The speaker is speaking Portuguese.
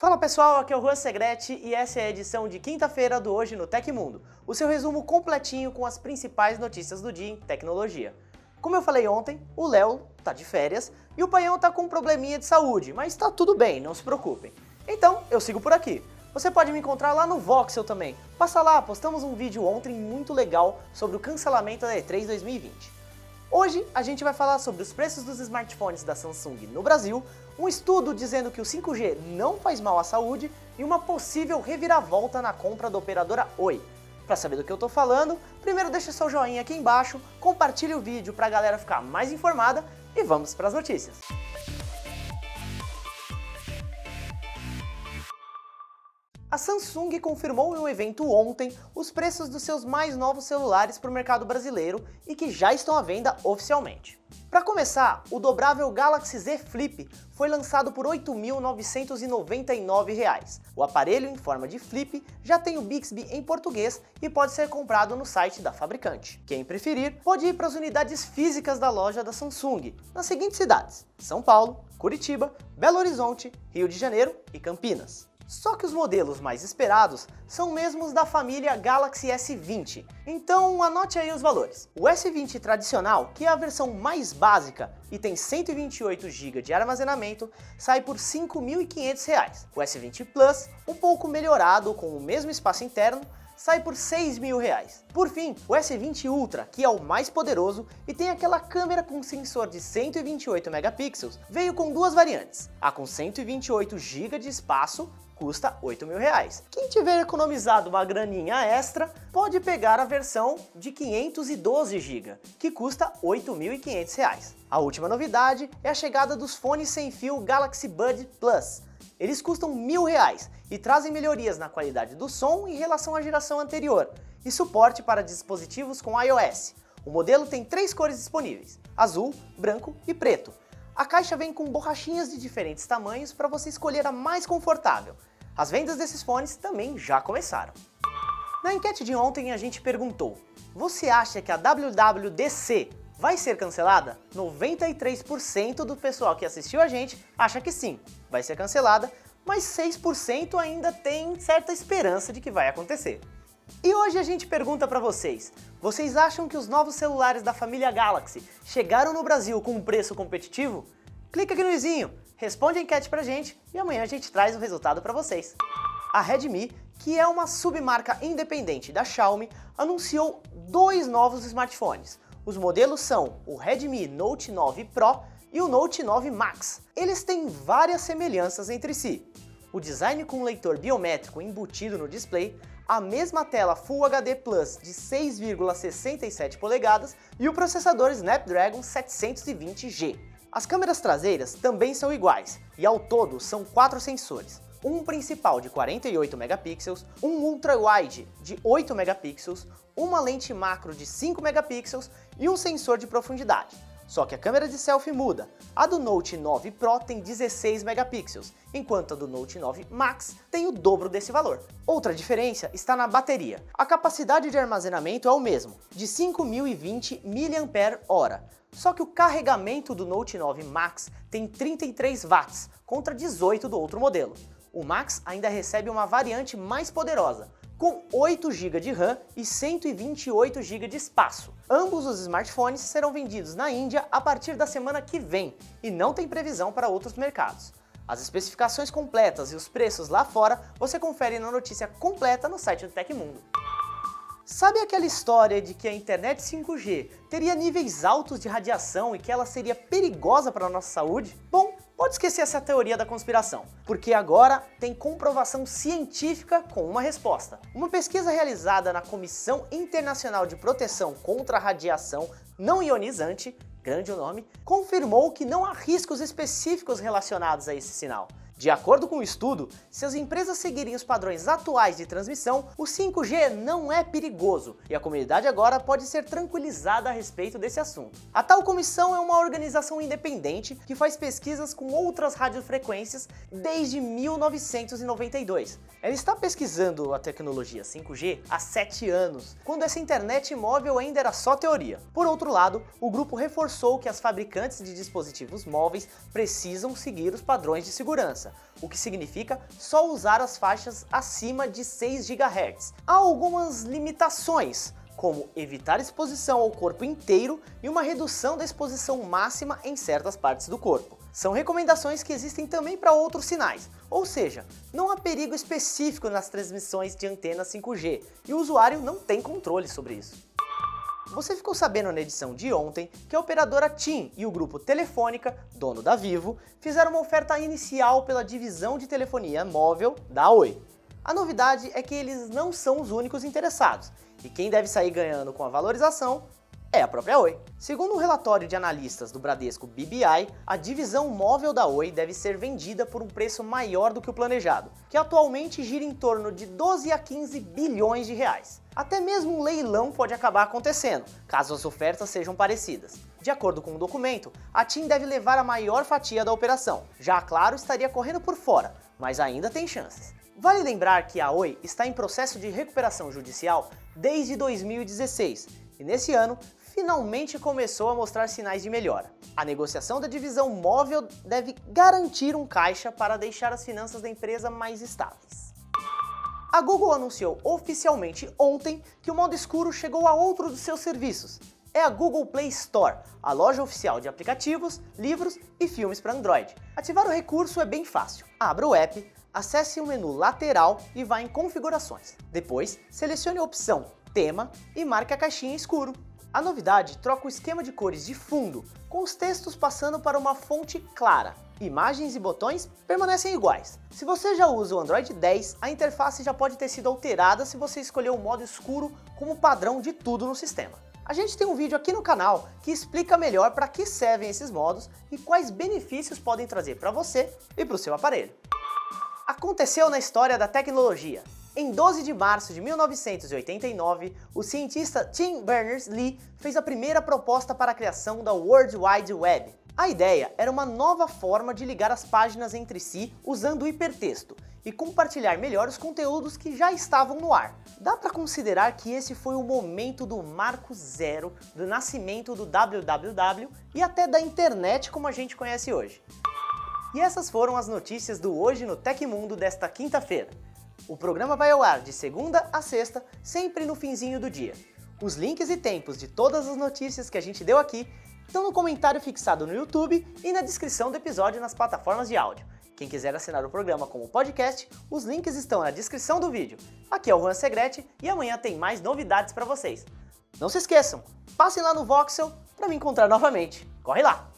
Fala pessoal, aqui é o Juan Segrete e essa é a edição de quinta-feira do Hoje no Tecmundo, o seu resumo completinho com as principais notícias do dia em tecnologia. Como eu falei ontem, o Léo tá de férias e o Paião tá com um probleminha de saúde, mas tá tudo bem, não se preocupem. Então, eu sigo por aqui. Você pode me encontrar lá no Voxel também. Passa lá, postamos um vídeo ontem muito legal sobre o cancelamento da E3 2020. Hoje a gente vai falar sobre os preços dos smartphones da Samsung no Brasil, um estudo dizendo que o 5G não faz mal à saúde e uma possível reviravolta na compra da operadora Oi. Para saber do que eu tô falando, primeiro deixa seu joinha aqui embaixo, compartilhe o vídeo para a galera ficar mais informada e vamos para as notícias. A Samsung confirmou em um evento ontem os preços dos seus mais novos celulares para o mercado brasileiro e que já estão à venda oficialmente. Para começar, o dobrável Galaxy Z Flip foi lançado por R$ 8.999. O aparelho em forma de flip já tem o Bixby em português e pode ser comprado no site da fabricante. Quem preferir, pode ir para as unidades físicas da loja da Samsung, nas seguintes cidades: São Paulo, Curitiba, Belo Horizonte, Rio de Janeiro e Campinas. Só que os modelos mais esperados são mesmos da família Galaxy S20, então anote aí os valores. O S20 tradicional, que é a versão mais básica e tem 128 GB de armazenamento, sai por R$ 5.500. O S20 Plus, um pouco melhorado com o mesmo espaço interno, sai por 6 mil reais. Por fim, o S20 Ultra, que é o mais poderoso e tem aquela câmera com sensor de 128 megapixels, veio com duas variantes. A com 128 GB de espaço custa 8 mil reais. Quem tiver economizado uma graninha extra, pode pegar a versão de 512 GB, que custa 8.500 reais. A última novidade é a chegada dos fones sem fio Galaxy Bud Plus, eles custam mil reais e trazem melhorias na qualidade do som em relação à geração anterior e suporte para dispositivos com iOS. O modelo tem três cores disponíveis, azul, branco e preto. A caixa vem com borrachinhas de diferentes tamanhos para você escolher a mais confortável. As vendas desses fones também já começaram. Na enquete de ontem a gente perguntou, você acha que a WWDC vai ser cancelada? 93% do pessoal que assistiu a gente acha que sim, vai ser cancelada, mas 6% ainda tem certa esperança de que vai acontecer. E hoje a gente pergunta para vocês, vocês acham que os novos celulares da família Galaxy chegaram no Brasil com um preço competitivo? Clica aqui no izinho, responde a enquete pra gente e amanhã a gente traz o resultado para vocês. A Redmi, que é uma submarca independente da Xiaomi, anunciou dois novos smartphones, os modelos são o Redmi Note 9 Pro e o Note 9 Max. Eles têm várias semelhanças entre si. O design com leitor biométrico embutido no display, a mesma tela Full HD Plus de 6,67 polegadas e o processador Snapdragon 720G. As câmeras traseiras também são iguais, e ao todo são quatro sensores, um principal de 48 megapixels, um ultra-wide de 8 megapixels, uma lente macro de 5 megapixels e um sensor de profundidade. Só que a câmera de selfie muda. A do Note 9 Pro tem 16 megapixels, enquanto a do Note 9 Max tem o dobro desse valor. Outra diferença está na bateria. A capacidade de armazenamento é o mesmo, de 5020 mAh. Só que o carregamento do Note 9 Max tem 33 watts, contra 18 do outro modelo o Max ainda recebe uma variante mais poderosa, com 8 GB de RAM e 128 GB de espaço. Ambos os smartphones serão vendidos na Índia a partir da semana que vem e não tem previsão para outros mercados. As especificações completas e os preços lá fora você confere na notícia completa no site do Tecmundo. Sabe aquela história de que a internet 5G teria níveis altos de radiação e que ela seria perigosa para a nossa saúde? Bom, Pode esquecer essa teoria da conspiração, porque agora tem comprovação científica com uma resposta. Uma pesquisa realizada na Comissão Internacional de Proteção contra a Radiação Não Ionizante, grande o nome, confirmou que não há riscos específicos relacionados a esse sinal. De acordo com o estudo, se as empresas seguirem os padrões atuais de transmissão, o 5G não é perigoso e a comunidade agora pode ser tranquilizada a respeito desse assunto. A tal comissão é uma organização independente que faz pesquisas com outras radiofrequências desde 1992. Ela está pesquisando a tecnologia 5G há 7 anos, quando essa internet móvel ainda era só teoria. Por outro lado, o grupo reforçou que as fabricantes de dispositivos móveis precisam seguir os padrões de segurança o que significa só usar as faixas acima de 6 GHz. Há algumas limitações, como evitar exposição ao corpo inteiro e uma redução da exposição máxima em certas partes do corpo. São recomendações que existem também para outros sinais, ou seja, não há perigo específico nas transmissões de antena 5G e o usuário não tem controle sobre isso. Você ficou sabendo na edição de ontem que a operadora TIM e o grupo Telefônica, dono da Vivo, fizeram uma oferta inicial pela divisão de telefonia móvel da Oi. A novidade é que eles não são os únicos interessados, e quem deve sair ganhando com a valorização é a própria Oi. Segundo um relatório de analistas do Bradesco BBI, a divisão móvel da Oi deve ser vendida por um preço maior do que o planejado, que atualmente gira em torno de 12 a 15 bilhões de reais. Até mesmo um leilão pode acabar acontecendo, caso as ofertas sejam parecidas. De acordo com o documento, a TIM deve levar a maior fatia da operação. Já a Claro estaria correndo por fora, mas ainda tem chances. Vale lembrar que a Oi está em processo de recuperação judicial desde 2016 e nesse ano finalmente começou a mostrar sinais de melhora. A negociação da divisão móvel deve garantir um caixa para deixar as finanças da empresa mais estáveis. A Google anunciou oficialmente ontem que o modo escuro chegou a outro dos seus serviços. É a Google Play Store, a loja oficial de aplicativos, livros e filmes para Android. Ativar o recurso é bem fácil. Abra o app, acesse o menu lateral e vá em configurações. Depois, selecione a opção tema e marque a caixinha escuro. A novidade troca o esquema de cores de fundo, com os textos passando para uma fonte clara. Imagens e botões permanecem iguais. Se você já usa o Android 10, a interface já pode ter sido alterada se você escolher o modo escuro como padrão de tudo no sistema. A gente tem um vídeo aqui no canal que explica melhor para que servem esses modos e quais benefícios podem trazer para você e para o seu aparelho. Aconteceu na história da tecnologia. Em 12 de março de 1989, o cientista Tim Berners-Lee fez a primeira proposta para a criação da World Wide Web. A ideia era uma nova forma de ligar as páginas entre si usando o hipertexto e compartilhar melhor os conteúdos que já estavam no ar. Dá para considerar que esse foi o momento do marco zero do nascimento do www e até da internet como a gente conhece hoje. E essas foram as notícias do Hoje no Tecmundo desta quinta-feira. O programa vai ao ar de segunda a sexta, sempre no finzinho do dia. Os links e tempos de todas as notícias que a gente deu aqui estão no comentário fixado no YouTube e na descrição do episódio nas plataformas de áudio. Quem quiser assinar o programa como podcast, os links estão na descrição do vídeo. Aqui é o Juan Segrete e amanhã tem mais novidades para vocês. Não se esqueçam, passem lá no Voxel para me encontrar novamente. Corre lá!